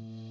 Mm-hmm.